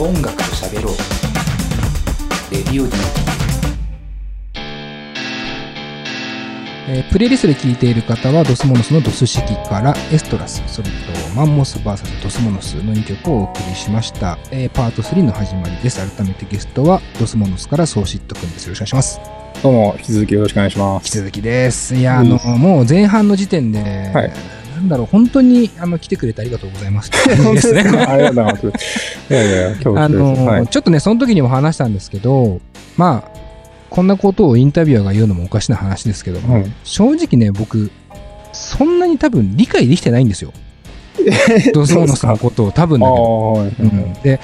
音楽と喋ろうレディオ D えープレイリストで聴いている方はドスモノスのドス式からエストラス、それとマンモス VS ドスモノスの2曲をお送りしました。えーパート3の始まりです。改めてゲストはドスモノスからソーシットくんです。よろしくお願いします。どうも、引き続きよろしくお願いしま引きす。続きです。いや、あの、もう前半の時点で、はいなんだろう、本当にあの来てくれてありがとうございますって感じですね。ありがとうございます。いやいや、今日あのーはい。ちょっとね、その時にも話したんですけど、まあ、こんなことをインタビュアーが言うのもおかしな話ですけども、うん正直ね、僕、そんなに多分理解できてないんですよ。ドスモノスのことを多分だけど。うんで、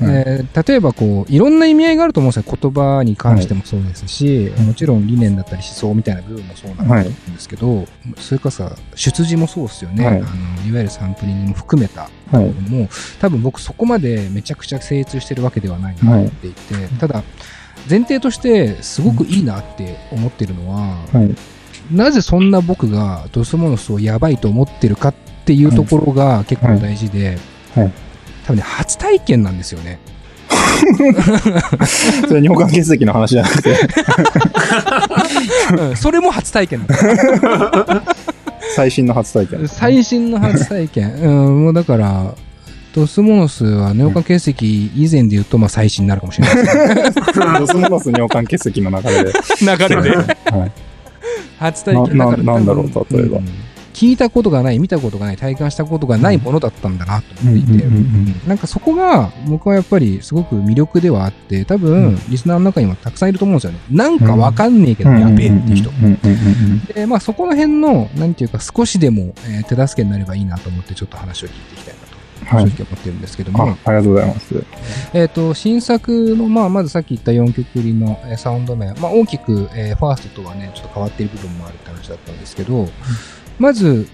うん。えー例えばこういろんな意味合いがあると思うんですよ。言葉に関してもそうですし、もちろん理念だったり思想みたいな部分もそうなんですけど、それからさ出自もそうですよね、はい。い、あのいわゆるサンプリングも含めたはい。もう多分僕そこまでめちゃくちゃ精通してるわけではないなと思ってい。て、ただ前提としてすごくいいなって思ってるのは、はい。なぜそんな僕がドスモノスをやばいと思ってるかっていうところが結構大事で、はい。はい多分ね初体験なんですよね。それ、尿管結石の話じゃなくて、うんそれも初体験だ最新の初体験。最新の初体験。うん、もうだから、ドスモノスは尿管結石以前で言うと、まあ最新になるかもしれないですね。ドスモノス尿管結石の中で。流れで。はい。初体験なななんだろう例えばん聞いたことがない、見たことがない、体感したことがないものだったんだなと思っていて、うんうんうんうんなんかそこが僕はやっぱりすごく魅力ではあって、多分、うんリスナーの中にもたくさんいると思うんですよね。なんかわかんねえけど、やべえっていう人。うんうんうんうんで、まあそこの辺の、なんていうか少しでも、えー手助けになればいいなと思ってちょっと話を聞いていきたいなと。はい正直思ってるんですけども、あありがとうございます。えっ、と、新作の、まあ、まずさっき言った4曲入りの、えーサウンド名、まあ、大きく、えーファーストとはね、ちょっと変わっている部分もあるって話だったんですけど、まず、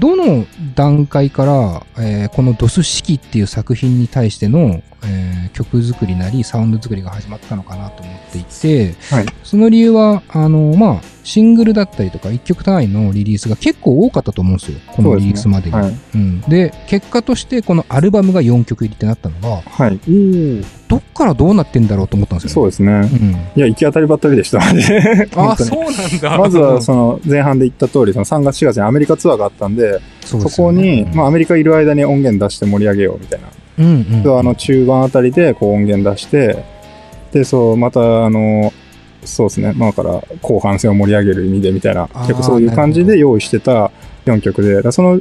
どの段階から、えーこのドス式っていう作品に対しての、えー曲作りなり、サウンド作りが始まったのかなと思っていて、はい。その理由は、あの、まあ、シングルだったりとか、1曲単位のリリースが結構多かったと思うんですよ。このリリースまでに。はい。うん、で、結果として、このアルバムが4曲入りってなったのが、はい。どっからどうなってんだろうと思ったんですよ、そうですね。うん。いや、行き当たりばったりでした。あそうなんだ。まずは、その、前半で言った通り、その3月4月にアメリカツアーがあったんで、そそこに、まあ、アメリカいる間に音源出して盛り上げようみたいな。うんうん、であの、中盤あたりで、こう、音源出して、で、そう、また、あの、そうですね、まあ、だから、後半戦を盛り上げる意味でみたいな結構そういう感じで用意してた4曲で、その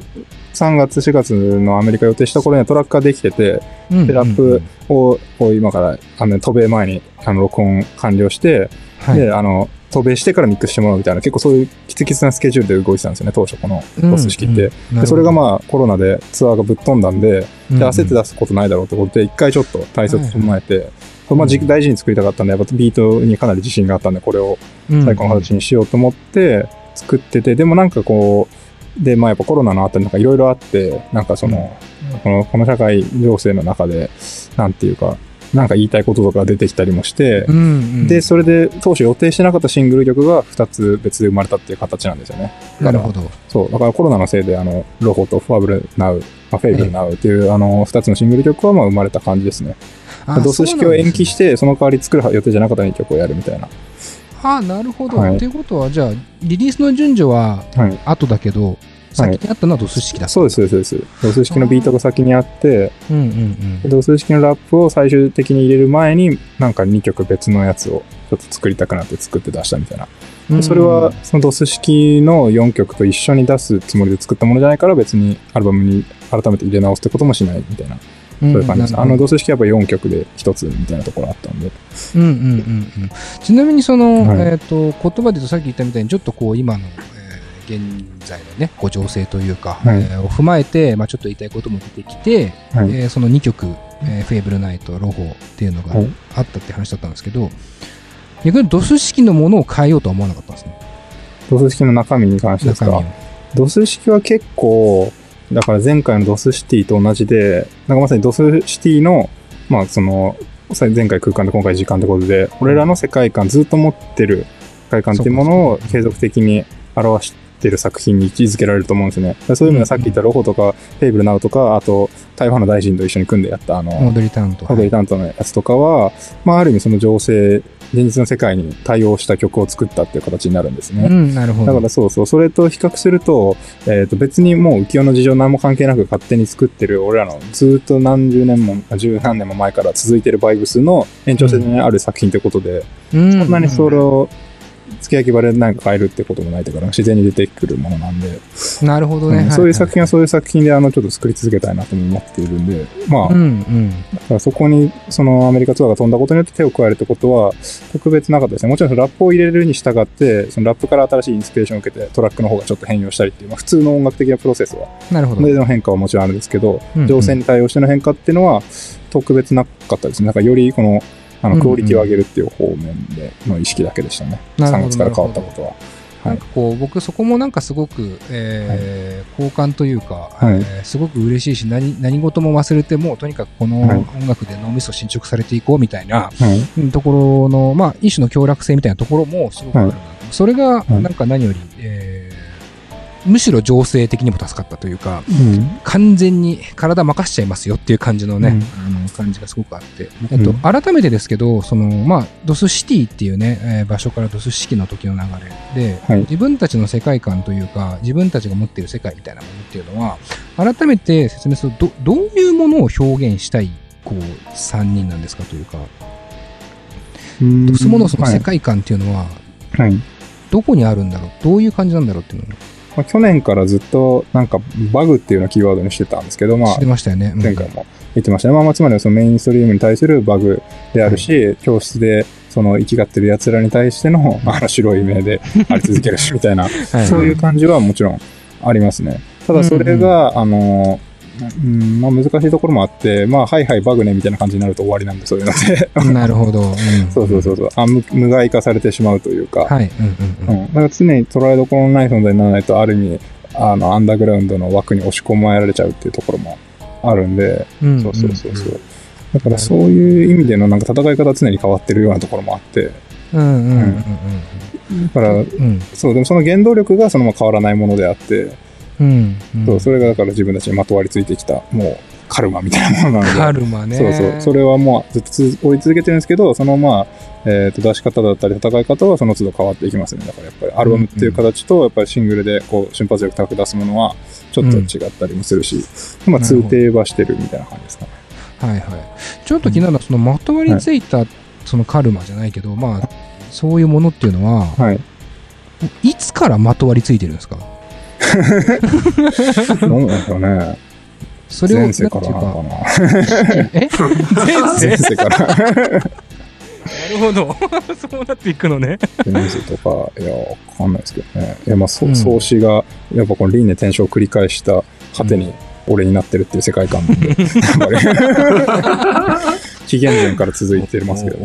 3月、4月のアメリカ予定した頃にはトラックができてて、うんうんで、ラップを、今から、あの、渡米前に、あの、録音完了して、はい、で、あの、渡米してからミックスしてもらうみたいな、結構そういうキツキツなスケジュールで動いてたんですよね、当初このロス式って。でそれがまあコロナでツアーがぶっ飛んだんで、あで焦って出すことないだろうってことで、一回ちょっと対策整えて、まあ、じ大事に作りたかったんで、やっぱビートにかなり自信があったんで、これを最高の形にしようと思って作ってて、でもなんかこう、で、まあやっぱコロナのあったりなんかいろいろあって、なんかその、この、この社会情勢の中で、なんていうか、なんか言いたいこととか出てきたりもして、うんうん、で、それで当初予定してなかったシングル曲が2つ別で生まれたっていう形なんですよね。なるほど。そう。だからコロナのせいで、あの、ロホとファブルナウ、まあ、フェイブルナウっていう、あの、2つのシングル曲はまあ生まれた感じですね。あドス式を延期し。て、その代わり作る予定じゃなかった2曲をやるみたいな。そうなんですねあなるほど。はいいうことは、じゃあ、リリースの順序ははい。後だけど、先にあったのはドス式だった。そうです、そうです。ドス式のビートが先にあって、うんうんでドス式のラップを最終的に入れる前に、なんか2曲別のやつをちょっと作りたくなって作って出したみたいな。うん。でそれは、そのドス式の4曲と一緒に出すつもりで作ったものじゃないから別にアルバムに改めて入れ直すってこともしないみたいな、うん、そういう感じです。んあのドス式はやっぱ4曲で1つみたいなところあったんで。うんうんうんうん。ちなみにその、はいえっ、と、言葉で言うとさっき言ったみたいに、ちょっとこう、今の、えー現在のね、こう情勢というか、はいえーを踏まえて、まあちょっと言いたいことも出てきて、はい。えーその2曲、えーフェーブルナイト、ロホっていうのがはいあったって話だったんですけど、逆にドス式のものを変えようとは思わなかったんですね。ドス式の中身に関してですか？ドス式は結構、だから前回のドスシティと同じで、なんかまさにドスシティの、まあその、前回空間で今回時間ってことで、俺らの世界観ずっと持ってる世界観っていうものを継続的に表しってる作品に位置づけられると思うんですね。そういう意味ではさっき言ったロホとか、フェイブルナウとか、あと、台湾の大臣と一緒に組んでやったあの、モドリタウンと。モドリタウンとのやつとかは、まあ、ある意味その情勢、現実の世界に対応した曲を作ったっていう形になるんですね。うん、なるほど。だからそうそう、それと比較すると、えっ、と別にもう浮世の事情何も関係なく勝手に作ってる俺らのずっと何十年も、十何年も前から続いてるバイブスの延長線にある作品ってことで、うん、そんなにそれを付け焼き場で何か変えるってこともないというか、自然に出てくるものなんで、なるほどね。そういう作品はそういう作品であのちょっと作り続けたいなと思っているんで、まあ、うんうん。そこにそのアメリカツアーが飛んだことによって手を加えるってことは特別なかったですね。もちろんラップを入れるに従って、そのラップから新しいインスピレーションを受けてトラックの方がちょっと変容したりっていう、まあ、普通の音楽的なプロセスは、なるほど。での変化はもちろんあるんですけど、情勢に対応しての変化っていうのは特別なかったですね。なんかよりこの、あの、うんうんクオリティを上げるっていう方面での意識だけでしたね。3なるほど月から変わったことは。なんかこう、僕そこもなんかすごく、えー好感というか、はいえーすごく嬉しいし、何、何事も忘れて、もうとにかくこのはい音楽で脳みそ進捗されていこうみたいな、はい。うんところの、まあ、一種の協楽性みたいなところもすごくあるなと。それが、いなんか何より、えーむしろ情勢的にも助かったというか、うん。完全に体任しちゃいますよっていう感じのね、うん。あの感じがすごくあって、んえっと、改めてですけど、その、まあ、ドスシティっていうね、えー場所からドス式の時の流れで、はい。自分たちの世界観というか、自分たちが持っている世界みたいなものっていうのは、改めて説明すると、どどういうものを表現したい、こう、3人なんですかというか、うん。ドスモノスの世界観っていうのは、はい。はいどこにあるんだろう？どういう感じなんだろうっていうのをまあ、去年からずっとなんかバグっていうようなキーワードにしてたんですけど、まあて、ましたよね。うん前回も言ってましたね。まあまあ、つまりはそのメインストリームに対するバグであるし、教室でその生きがってる奴らに対しての、あの白い目であり続けるし、みたいな、はいそういう感じはもちろんありますね。ただそれが、あの、うん、まあ難しいところもあって、まあ、はいはいバグねみたいな感じになると終わりなんで、そういうので。なるほど。うん。そうそうそうそう。あ無。無害化されてしまうというか、はい。うんうんだから常に捉えどころのない存在にならないと、ある意味、あの、アンダーグラウンドの枠に押し込まれちゃうっていうところもあるんで、うんそうそうそうそう。だからそういう意味でのなんか戦い方は常に変わってるようなところもあって、うんうんうんうん。だから、うんうん。そう、でもその原動力がそのまま変わらないものであって、うんうんそう、それがだから自分たちにまとわりついてきた、もう、カルマみたいなものなので。カルマね。そうそう。それはもうずっとつ追い続けてるんですけど、そのまあ、えっ、と、出し方だったり戦い方はその都度変わっていきますね。だからやっぱりアルバムっていう形と、やっぱりシングルでこう瞬発力高く出すものはちょっと違ったりもするし、まあ通底はしてるみたいな感じですかね。はいはい。ちょっと気になるのは、そのまとわりついた、そのカルマじゃないけど、まあ、そういうものっていうのは、はい。いつからまとわりついてるんですか？どうなんでしょうね。それを、前世からななんのかな。え？前世？から。なるほど。そうなっていくのね。前世とか、いや、わかんないですけどね。いや、まあ、そん創始が、やっぱこの輪廻転生を繰り返した果てに俺になってるっていう世界観なんで、紀元前から続いてますけど、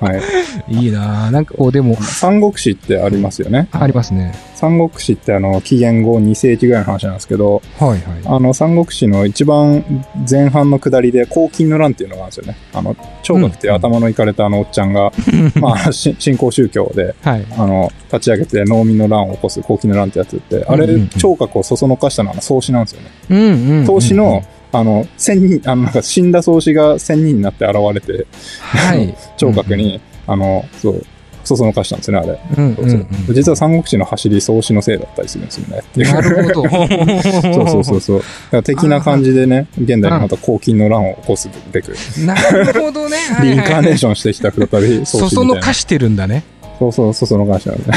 はい。いいなぁなんかこう、でも、三国志ってありますよね。ありますね。三国志ってあの、紀元後2世紀ぐらいの話なんですけど、はいはい。あの、三国志の一番前半の下りで、黄金の乱っていうのがあるんですよね。あの、聴覚って頭のいかれたあのおっちゃんが、まあ、し新興宗教で、はい。あの、立ち上げて農民の乱を起こす黄金の乱ってやつって、あれうんうんうん、聴覚をそそのかしたのは創始なんですよね。うんうんうん。創始の、あの、千人、あの、なんか死んだ創始が千人になって現れて、はい。聴覚に、あの、そう、そそのかしたんですね、あれ。うんうんそうそううん。実は三国志の走り創始のせいだったりするんですよね。なるほど。そうそうそうそう。だから的な感じでね、現代にまた黄金の乱を起こすべく、なるほどね。リインカーネーション。してきた再び創そ始みたいな。そのかしてるんだね。そうそう、そそのかしたんです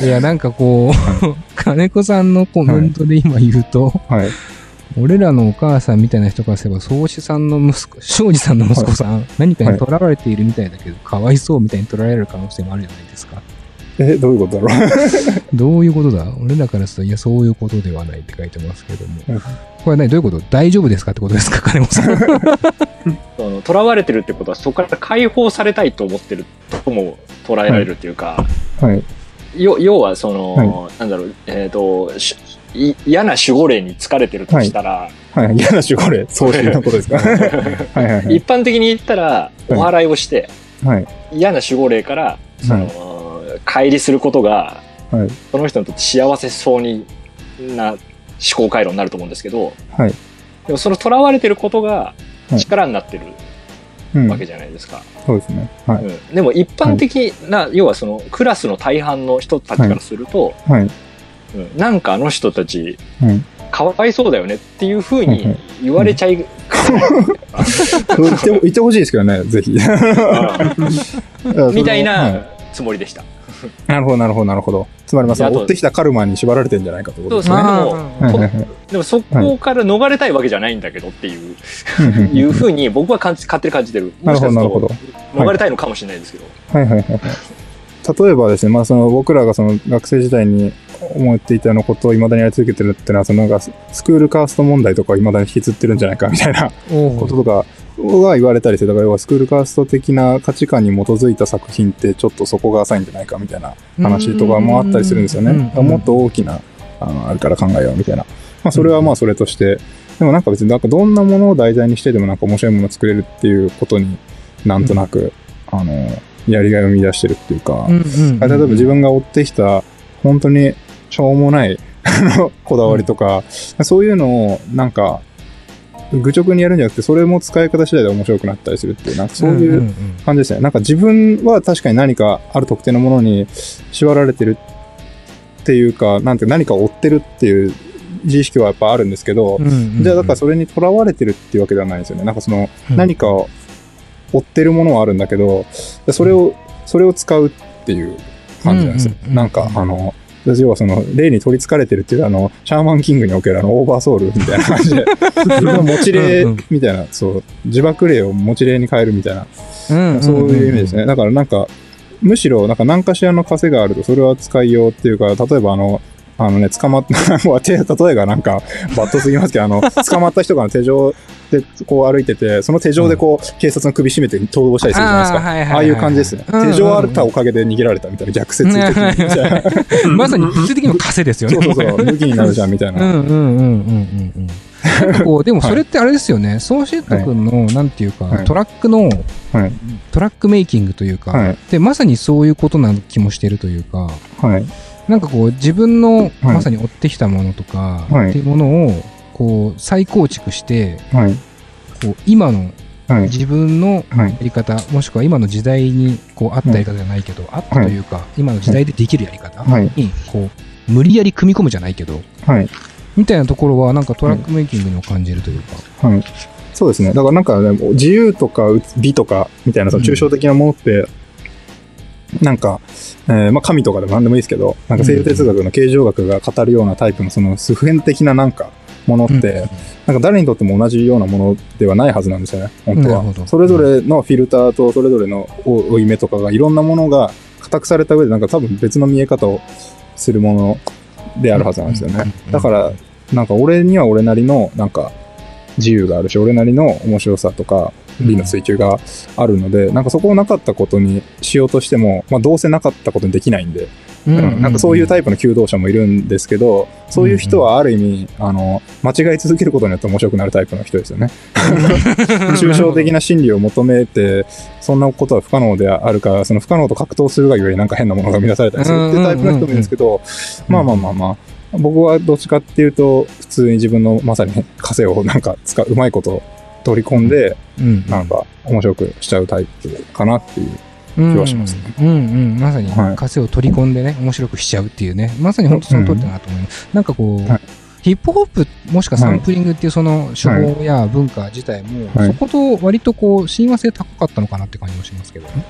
ね。いや、なんかこう、金子さんのコメントで今言うと、はい。俺らのお母さんみたいな人からすれば、宗師さんの息子、庄司さんの息子さん、何かに囚われているみたいだけど、かわいそうみたいに取られる可能性もあるじゃないですか。え、どういうことだろう？どういうことだ？俺らからすると、いや、そういうことではないって書いてますけども。うんこれはね、どういうこと？大丈夫ですかってことですか？金子さん。その囚われてるってことはそこから解放されたいと思ってるとも捉えられるっていうか、はい。よ要はその、はなんだろうえっ、としい嫌な守護霊に疲れてるとしたら、はい。嫌な守護霊、創始のことですか？はいはいはい。一般的に言ったらお祓いをして、はい。嫌な守護霊からその、乖離することが、はい。その人にとって幸せそうにな思考回路になると思うんですけど、はい。でもその囚われてることがはい力になってるうん。わけじゃないですか。そうですね。はい。うんでも一般的な、要はそのクラスの大半の人たちからすると、はい。うんなんかあの人たちうん。かわいそうだよねっていうふうにうんうん言われちゃいう 言って言ってほしいですけどね、ぜひ。みたいはなつもりでした。なるほど、なるほど、なるほど。つまり、まあ、追ってきたカルマに縛られてんじゃないかということですね。そうですねまあでもそこから逃れたいわけじゃないんだけどっていう、うんいうふうに僕は感じ勝手に感じてる。なるほど、なるほもど逃れたいのかもしれないですけど。はいはいはいはい。例えばですね、まあその僕らがその学生時代に思っていたようなことを未だにやり続けてるっていうのは、そのなんかススクールカースト問題とかを未だに引きずってるんじゃないかみたいなこととかが言われたりして、だから要はスクールカースト的な価値観に基づいた作品ってちょっとそこが浅いんじゃないかみたいな話とかもあったりするんですよね。もっと大きな、あの、あるから考えようみたいな。まあそれはまあそれとして、でもなんか別になんかどんなものを題材にしてでもなんか面白いものを作れるっていうことになんとなく、あの、やりがいを見出してるっていうか、例えば自分が追ってきた本当にしょうもないこだわりとか、そういうのをなんか愚直にやるんじゃなくてそれも使い方次第で面白くなったりするっていうなんかそういうんん感じですね、なんか自分は確かに何かある特定のものに縛られてるっていうかなんて何かを追ってるっていう自意識はやっぱあるんですけど、うんうんうんじゃあだからそれにとらわれてるっていうわけではないんですよね。なんかそのうん。何かを追ってるものはあるんだけど、それを、それを使うっていう感じなんですよ。うんうんうん。なんか、あの、要はその、例に取り憑かれてるっていう、あの、シャーマンキングにおけるあの、オーバーソウルみたいな感じで、持ち例うんうんみたいな、そう、自爆例を持ち例に変えるみたいな、そういう意味ですね。だからなんか、むしろ、なんか何かしらの稼があると、それは使いようっていうか、例えばあの、あのね、捕まっ た、例えがなんか、バットすぎますけど、あの、捕まった人が手錠でこう歩いてて、その手錠でこう、警察の首絞めて逃亡したりするじゃないですか。あーはいはいはいああいう感じですね。うんうんうん手錠あったおかげで逃げられたみたいな、逆説的にみたいな。まさに物理的にも稼ですよね。そうそうそう、武器になるじゃんみたいな。うんうんうんうんうんこう、でもそれってあれですよね、ソーシェット君の、なんていうか、はいトラックの、はい。トラックメイキングというか、はいで、まさにそういうことな気もしてるというか、はい。なんかこう、自分の、まさに追ってきたものとか、はいっていうものを、こう、再構築して、はい。こう、今のはい。自分のはいや。り方、もしくは今の時代にこうあったやり方じゃないけど、あったというか、今の時代でできるやり方はいに、こう、無理やり組み込むじゃないけど、はい。みたいなところは、なんかトラックメイキングにも感じるというか。はい。そうですね。だからなんかね、自由とか美とかみたいなその抽象的なものって、なんか、えーまあ神とかでも何でもいいですけど、なんか生理哲学の形状学が語るようなタイプのその普遍的ななんかものって、なんか誰にとっても同じようなものではないはずなんですよね、本当は。それぞれのフィルターとそれぞれの追い目とかがいろんなものが固くされた上でなんか多分別の見え方をするものであるはずなんですよね。だから、なんか俺には俺なりのなんか自由があるし、俺なりの面白さとか美の追求があるので、なんかそこをなかったことにしようとしても、まあどうせなかったことにできないんで、うんなんかそういうタイイプの求道者もいるんですけど、そういう人はある意味、あの、間違い続けることによって面白くなるタイプの人ですよね。抽象的な真理を求めて、そんなことは不可能であるから、その不可能と格闘するがゆえになんか変なものが生み出されたりするっていうタイプの人もいるんですけど、まあまあまあまあ、僕はどっちかっていうと、普通に自分のまさに枷をなんか使う、うまいこと取り込んで、うん。なんか面白くしちゃうタイプかなっていう。気はしますねうんうん、まさにはい枷を取り込んでね、面白くしちゃうっていうね、まさに本当その通りだなと思います。なんかこう、はいヒップホップもしくはサンプリングっていうその手法や文化自体も、はいそこと割とこう親和性高かったのかなって感じもしますけどね。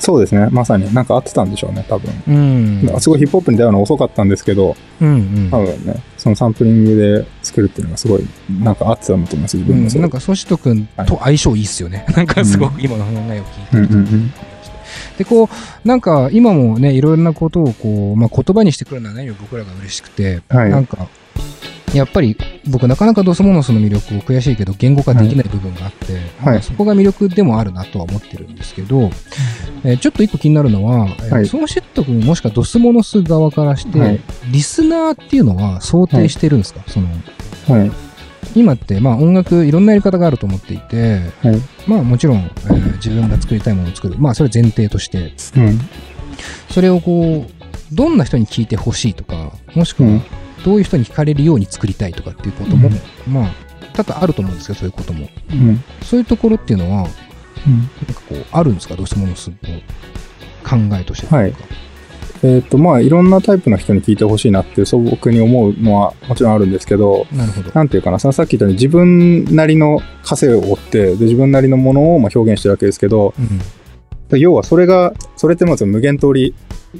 そうですね。まさになんか合ってたんでしょうね、多分。うん。すごいヒップホップに出会うの遅かったんですけど、うんうん多分ね、そのサンプリングで作るっていうのがすごい、なんか合ってたんだと思います、自うん分もそれ。なんかソシト君と相性いいっすよね。なんかすごく今の考えを聞いてると。うんうんうんで、こう、なんか今もね、いろいろなことをこう、まあ、言葉にしてくるのは何より僕らが嬉しくて、はい。なんか、やっぱり僕なかなかドスモノスの魅力を悔しいけど言語化できない部分があって、はい。まあそこが魅力でもあるなとは思ってるんですけど、えーちょっと一個気になるのは、えーはい。ソーシェット君もしくはドスモノス側からして、はい。リスナーっていうのは想定してるんですか、そのはい。今ってまあ音楽いろんなやり方があると思っていて、はい。まあもちろん、えー自分が作りたいものを作る。まあそれ前提として。うん。それをこう、どんな人に聞いてほしいとか、もしくはうん、どういう人に聞かれるように作りたいとかっていうことも、まあ、多々あると思うんですけど、そういうことも。うん。そういうところっていうのは、うんなんかこう、あるんですか？どうしてものすごい考えとしてというか。えっ、と、まあ、いろんなタイプの人に聞いてほしいなっていう素朴に思うのはもちろんあるんですけど、なるほど。なんていうかな、さっき言ったように自分なりの枷を追って、で自分なりのものをまあ表現してるわけですけど、うんで要はそれが、それってまず無限通り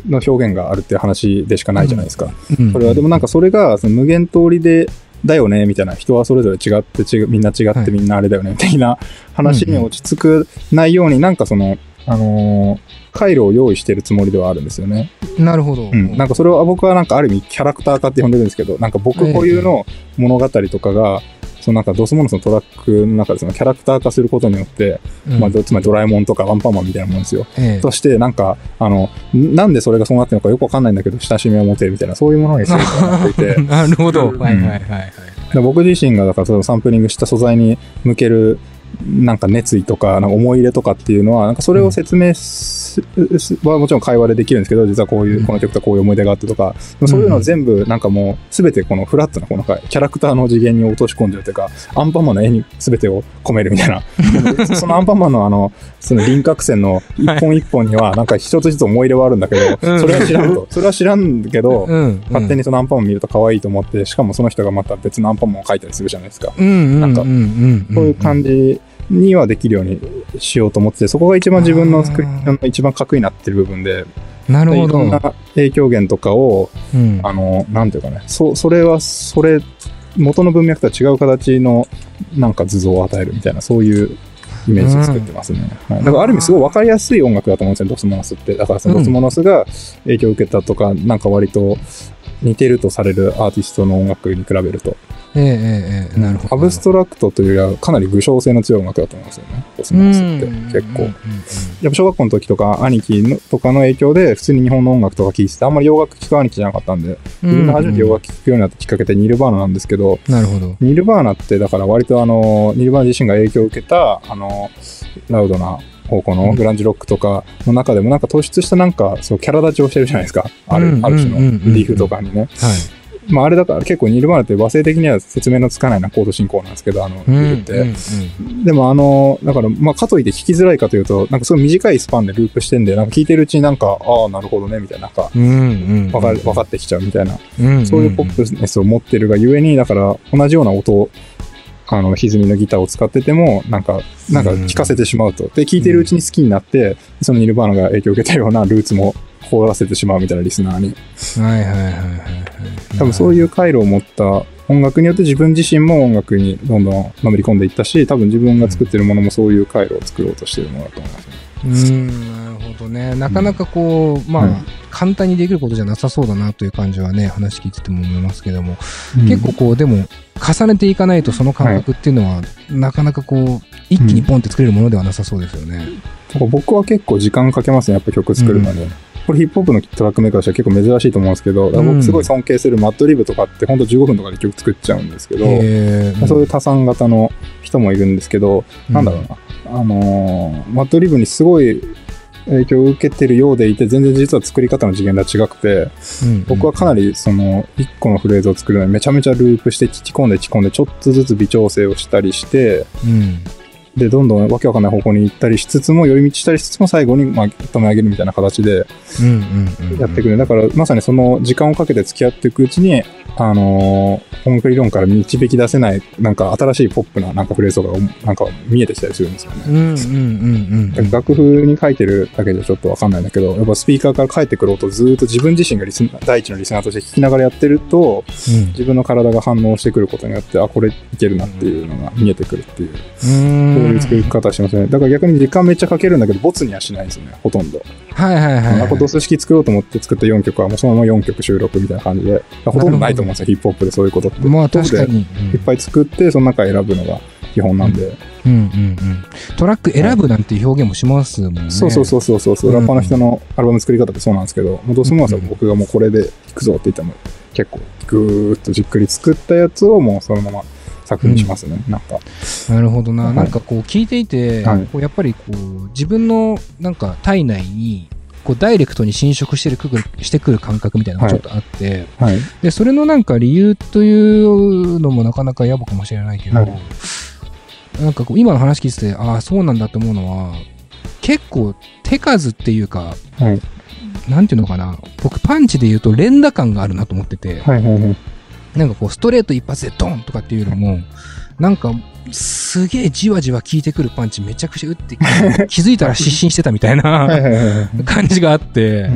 の表現があるっていう話でしかないじゃないですか。うんそれはでもなんかそれがその無限通りで、だよねみたいな人はそれぞれ違って違うみんな違ってはいみんなあれだよねみたいな話に落ち着くないようになんかそのあのー回路を用意してるつもりではあるんですよね。なるほど。うん。なんかそれは僕はなんかある意味キャラクター化って呼んでるんですけど、なんか僕固有の物語とかが、そのなんかドスモノスのトラックの中でそのキャラクター化することによって、うんまあどつまりドラえもんとかワンパンマンみたいなもんですよ。ええとして、なんか、あの、んなんでそれがそうなってるのかよくわかんないんだけど、親しみを持てるみたいな、そういうものにするとなっていて、なるほど。うんはいはいはいはい。で僕自身がだからそのサンプリングした素材に向けるなんか熱意とかなんか思い入れとかっていうのはなんかそれを説明す、すはもちろん会話でできるんですけど実はこういう、うんこの曲とこういう思い出があってとかそういうのを全部なんかもう全てこのフラットなこのキャラクターの次元に落とし込んでるというかアンパンマンの絵に全てを込めるみたいなそのアンパンマンのあ のその輪郭線の一本一本にはなんか一つずつ思い入れはあるんだけど、うんそれは知らんとそれは知らんけど、うん。勝手にそのアンパンマン見ると可愛いと思って、しかもその人がまた別のアンパンマンを描いたりするじゃないですか。なんかうんうんうん。そういう感じにはできるようにしようと思ってて、そこが一番自分のの一番核になってる部分で、なるほど。いろんな影響源とかを、うんあの、なんていうかね、そそれはそれ、元の文脈とは違う形のなんか図像を与えるみたいな、そういうイメージで作ってますね。はい、だからある意味すごい分かりやすい音楽だと思うんですよ、ドスモノスって。だからそのドスモノスが影響を受けたとか、なんか割と似てるとされるアーティストの音楽に比べると。ええええええ。なるほど。アブストラクトというよりはかなり具象性の強い音楽だと思うんですよね。ドスモノスって結構。やっぱ小学校の時とか兄貴のとかの影響で普通に日本の音楽とか聴いててあんまり洋楽聴く兄貴じゃなかったんで自分が初めて洋楽聴くようになったきっかけってニルバーナなんですけどなるほど。ニルバーナってだから割とあのニルバーナ自身が影響を受けたあのラウドな方向のグランジロックとかの中でもなんか突出したなんかそうキャラ立ちをしてるじゃないですか。あるうんある種のうんうんうん。リーフとかにね。はい。まああれだから結構ニルバーナって和声的には説明のつかないなコード進行なんですけどあのうん言って、うんでもあの、だから、まあ、かといって弾きづらいかというと、なんかすごい短いスパンでループしてんで、なんか聴いてるうちになんか、ああ、なるほどね、みたいな、なんか、うんうん。わかる、わかってきちゃうみたいな、うんそういうポップネスを持ってるがゆえに、だから、同じような音を、あの、歪みのギターを使ってても、なんか、なんか聴かせてしまうと。で、聴いてるうちに好きになって、そのニルバーナが影響を受けたようなルーツも凍らせてしまうみたいなリスナーに。はいはいはいはいはい。多分そういう回路を持った音楽によって自分自身も音楽にどんどんのめり込んでいったし、多分自分が作ってるものもそういう回路を作ろうとしてるものだと思いますね。うーん、ほどね。なかなかこう、まあ、うん。簡単にできることじゃなさそうだなという感じはね、話聞いてても思いますけども、うん。結構こう、でも、重ねていかないとその感覚っていうのは、なかなかこう、一気にポンって作れるものではなさそうですよね。だから僕は結構時間かけますね、やっぱ曲作るのに。これヒップホップのトラックメーカーとしては結構珍しいと思うんですけど、僕すごい尊敬するマッドリブとかってほんと15分とかで曲作っちゃうんですけど、へー。そういう多産型の人もいるんですけど、なんだろうな、あのーマッドリブにすごい影響を受けてるようでいて、全然実は作り方の次元が違くて、うん僕はかなりその1個のフレーズを作るのにめちゃめちゃループして、聞き込んで聞き込んで、ちょっとずつ微調整をしたりして、うん。で、どんどんわけわかんない方向に行ったりしつつも、寄り道したりしつつも、最後にまとめ上げるみたいな形でうんうんうん。やってくる。だから、まさにその時間をかけて付き合っていくうちに、あのー音楽理論から導き出せない、なんか新しいポップななんかフレーズとかがなんか見えてきたりするんですよね。うんうんうんうん。楽譜に書いてるだけじゃちょっとわかんないんだけど、やっぱスピーカーから返ってくる音をずーっと自分自身がリスナー第一のリスナーとして聞きながらやってると、自分の体が反応してくることによって、あ、これいけるなっていうのが見えてくるっていう、うん。いう作り方してますね。だから逆に時間めっちゃかけるんだけど、ボツにはしないんですよね、ほとんど。はいはいはいはい。ドス式作ろうと思って作った4曲はもうそのまま4曲収録みたいな感じで、ほとんどないと思うんですよ、ヒップホップでそういうことって。まあ確かでに。いっぱい作って、その中選ぶのが基本なんで。うんうんうん。トラック選ぶなんていう表現もしますもんね。そうそうそうそうそう、うんラッパーの人のアルバム作り方ってそうなんですけど、もうドスモアさん僕がもうこれで弾くぞって言ったらもう結構ぐーっとじっくり作ったやつをもうそのまま作品にしますね、なんか。なるほどな。はいなんかこう聞いていて、はいこうやっぱりこう自分のなんか体内にこうダイレクトに侵食してるくるしてくる感覚みたいなのがちょっとあって、はい。でそれのなんか理由というのもなかなか野暮かもしれないけど、はいなんかこう今の話聞いててああそうなんだと思うのは結構手数っていうかはい。なんていうのかな僕パンチで言うと連打感があるなと思ってて、はい。はい。はい。なんかこうストレート一発でドンとかっていうよりもなんかすげえじわじわ効いてくるパンチめちゃくちゃ打って気づいたら失神してたみたいはい。な。感じがあって、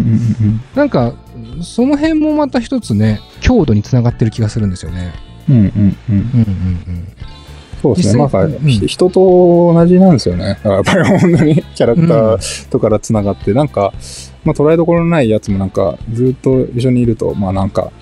なんかその辺もまた一つね強度につながってる気がするんですよね。うんうんうん。うんうんうんそうですね。実なんか、際うんひ人と同じなんですよね。やっぱり本当に キャラクターとから繋がって、なんか、まあ捉えどころのないやつもなんか、ずっと一緒にいると、まあなんか、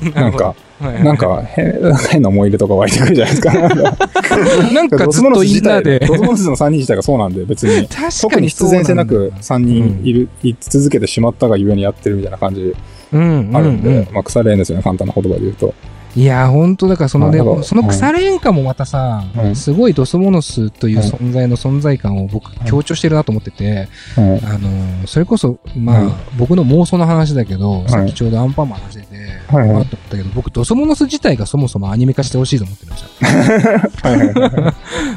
なんか、なんか変、変な思い入れとか湧いてくるじゃないですか。なんかずっとみ自体なで。ドスモの3人自体がそうなんで、別に。確か特にに必然性なくそう3人いる、い続けてしまったがゆえにやってるみたいな感じあるんで、まあ腐れ縁ですよね、簡単な言葉で言うと。いや、本当だからそのね、その腐れ縁感もまたさ、うん。すごいドスモノスといううん。存在の存在感を僕強調してるなと思ってて、はい。あのーそれこそ、まあ、うん。僕の妄想の話だけど、い。さっきちょうどアンパンマンの話出て、はいはい。あと思ったけど、僕、ドスモノス自体がそもそもアニメ化してほしいと思ってるんですよ。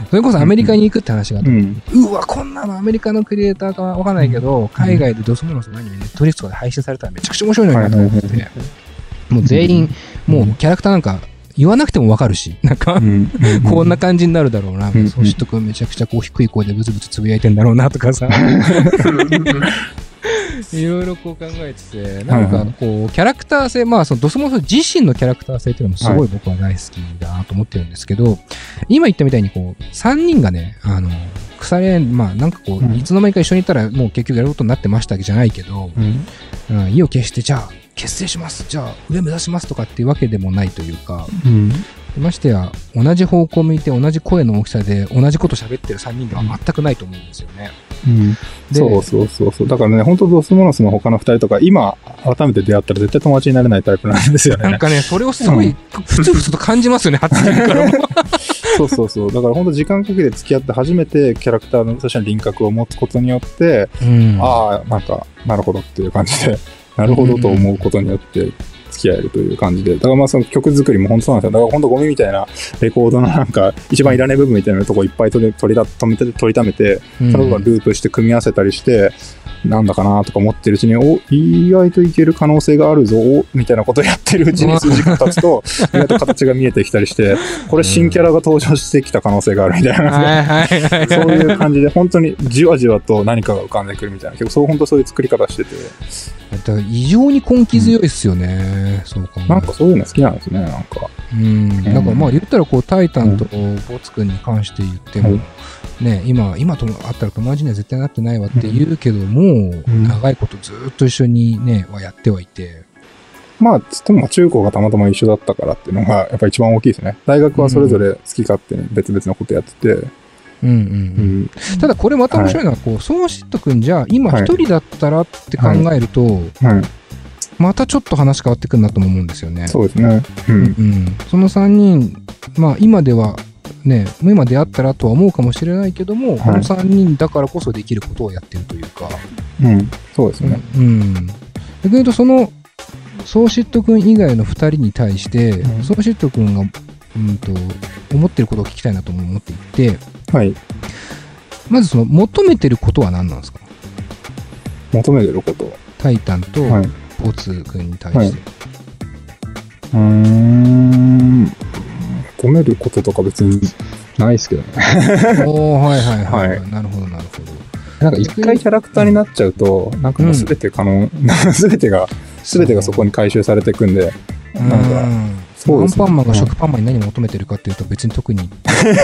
それこそアメリカに行くって話があって、うん。うわ、こんなのアメリカのクリエイターかわかんないけど、海外でドスモノスのアニメネットフリスとかで配信されたらめちゃくちゃ面白いのになと思ってはいはいて、もう全員、もうキャラクターなんか言わなくてもわかるし、なんか、うん。こんな感じになるだろうな。うん。そうしとくめちゃくちゃこう低い声でブツブツつぶやいてんだろうなとかさ。いろいろこう考えてて、なんかこう、キャラクター性、まあそのドスモノス自身のキャラクター性っていうのもすごい僕は大好きだなと思ってるんですけど、今言ったみたいにこう、3人がね、あの、腐れ縁、まあなんかこういつの間にか一緒にいたらもう結局やることになってましたじゃないけど、意を決してじゃあ結成します、じゃあ上目指しますとかっていうわけでもないというか、うん。ましてや同じ方向向いて同じ声の大きさで同じこと喋ってる3人では全くないと思うんですよね。うん。でそうそうそうそう。だからね、本当ドスモノスの他の二人とか、今、改めて出会ったら絶対友達になれないタイプなんですよね。なんかね、それをすごいふつふつと感じますよね、発言からも。そうそうそう。だから本当時間かけて付き合って初めてキャラクターのとしての輪郭を持つことによって、うんああ、なんか、なるほどっていう感じで、なるほどと思うことによって付き合えるという感じで。だからまあその曲作りも本当そうなんですよ。だから本当ゴミみたいなレコードのなんか、一番いらない部分みたいなとこいっぱい取り取りだ止めて、取りためて、うんその部分をループして組み合わせたりして、なんだかなとか思ってるうちに、お、意外といける可能性があるぞ、おみたいなことをやってるうちに数時間経つと、意外と形が見えてきたりして、これ新キャラが登場してきた可能性があるみたいな。そういう感じで、本当にじわじわと何かが浮かんでくるみたいな、結構そう、本当そういう作り方してて、異常に根気強いっすよね。そうかなんかそういうの好きなんですね、なんか。うん。だからまあ言ったらこう、タイタンとボツ君に関して言っても、はいね、今、今と会ったら友達には絶対なってないわって言うけども、ん長いことずっと一緒にね、はやってはいて。まあ、つっても中高がたまたま一緒だったからっていうのが、やっぱ一番大きいですね。大学はそれぞれ好き勝手に別々のことやってて、うんうんうん。ただこれまた面白いのは、こう、ソーシット君じゃあ今はい一人だったらって考えると、はい。またちょっと話変わってくるなとも思うんですよね。そうですね。う。うんん。その3人、まあ今では、ね、今出会ったらとは思うかもしれないけども、この3人だからこそできることをやってるというか、うん。そうですね。うん。逆に言うと、その、ソーシット君以外の2人に対して、うんソーシット君が、うんと、思ってることを聞きたいなとも思っていて、はい。まずその、求めてることは何なんですか？求めてること。タイタンとはい。ポツ君に対はいして。うーん。求めることとか別にないですけどね。おー、はいはいはい、はなるほど、なるほど。なんか一回キャラクターになっちゃうと、なんかもう全て可能、全てが、全てがそこに回収されていくんで、なんか、うんアンそうですねパンマンが食パンマンに何を求めてるかっていうと別に特に、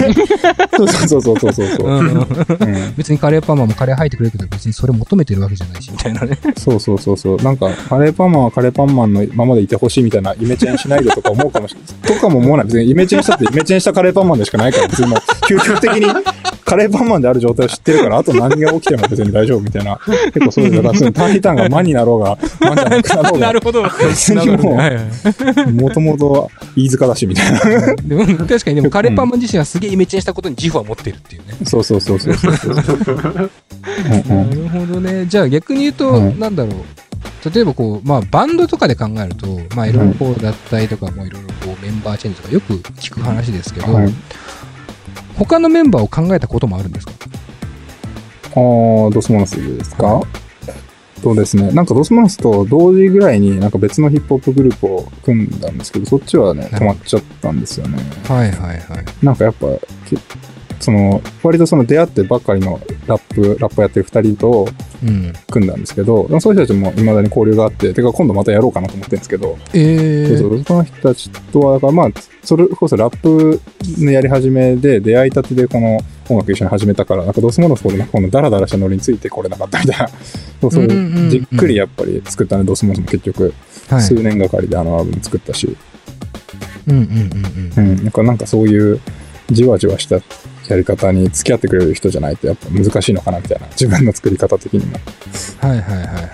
そうそうそうそうそうそう。うん別にカレーパンマンもカレー入ってくれるけど別にそれ求めてるわけじゃないしみたいなね。そうそうそうそう。なんか、カレーパンマンはカレーパンマンのままでいてほしいみたいなイメチェンしないでとか思うかもしれない。とかも思わない。別にイメチェンしたってイメチェンしたカレーパンマンでしかないから、別にもう究極的にカレーパンマンである状態を知ってるから、あと何が起きても別に大丈夫みたいな。結構そういう、だからそのターニーターンがマンになろうが、マンじゃなくなろうが、なるほど。別にもうもともと飯塚だしみたいな。でも確かにでもカレーパンマン自身はすげえイメチェンしたことに自負は持ってるっていうね。そうそうそうそうそうそう。なるほどね。じゃあ逆に言うと、うんなんだろう。例えばこう、まあバンドとかで考えると、まあいろいろこう脱退とかもいろいろこうメンバーチェンジとかよく聞く話ですけど、はい他のメンバーを考えたこともあるんですか？あードスモノスですか、そうですね。なんかドスモノスと同時ぐらいになんか別のヒップホップグループを組んだんですけど、そっちはね、止まっちゃったんですよね。はいはいはい。なんかやっぱ、けその、割とその出会ってばっかりのラップ、ラップやってる二人とうん。組んだんですけど、そういう人たちも未だに交流があって、てか今度またやろうかなと思ってるんですけど、えー、そうそうその人たちとは、だからまあ、それこそラップのやり始めで、出会いたてでこの音楽一緒に始めたから、なんかドスモノスほどなんかこのダラダラしたノリについてこれなかったみたいな、そうそううんうんうんうんじっくりやっぱり作ったね、ドスモノスも結局、はい。数年がかりであのアルバム作ったし、うんうんうんうん。うん、なんかなんかそういうじわじわしたやり方に付き合ってくれる人じゃないとやっぱ難しいのかなみたいな、自分の作り方的にも。はいはいはいはい。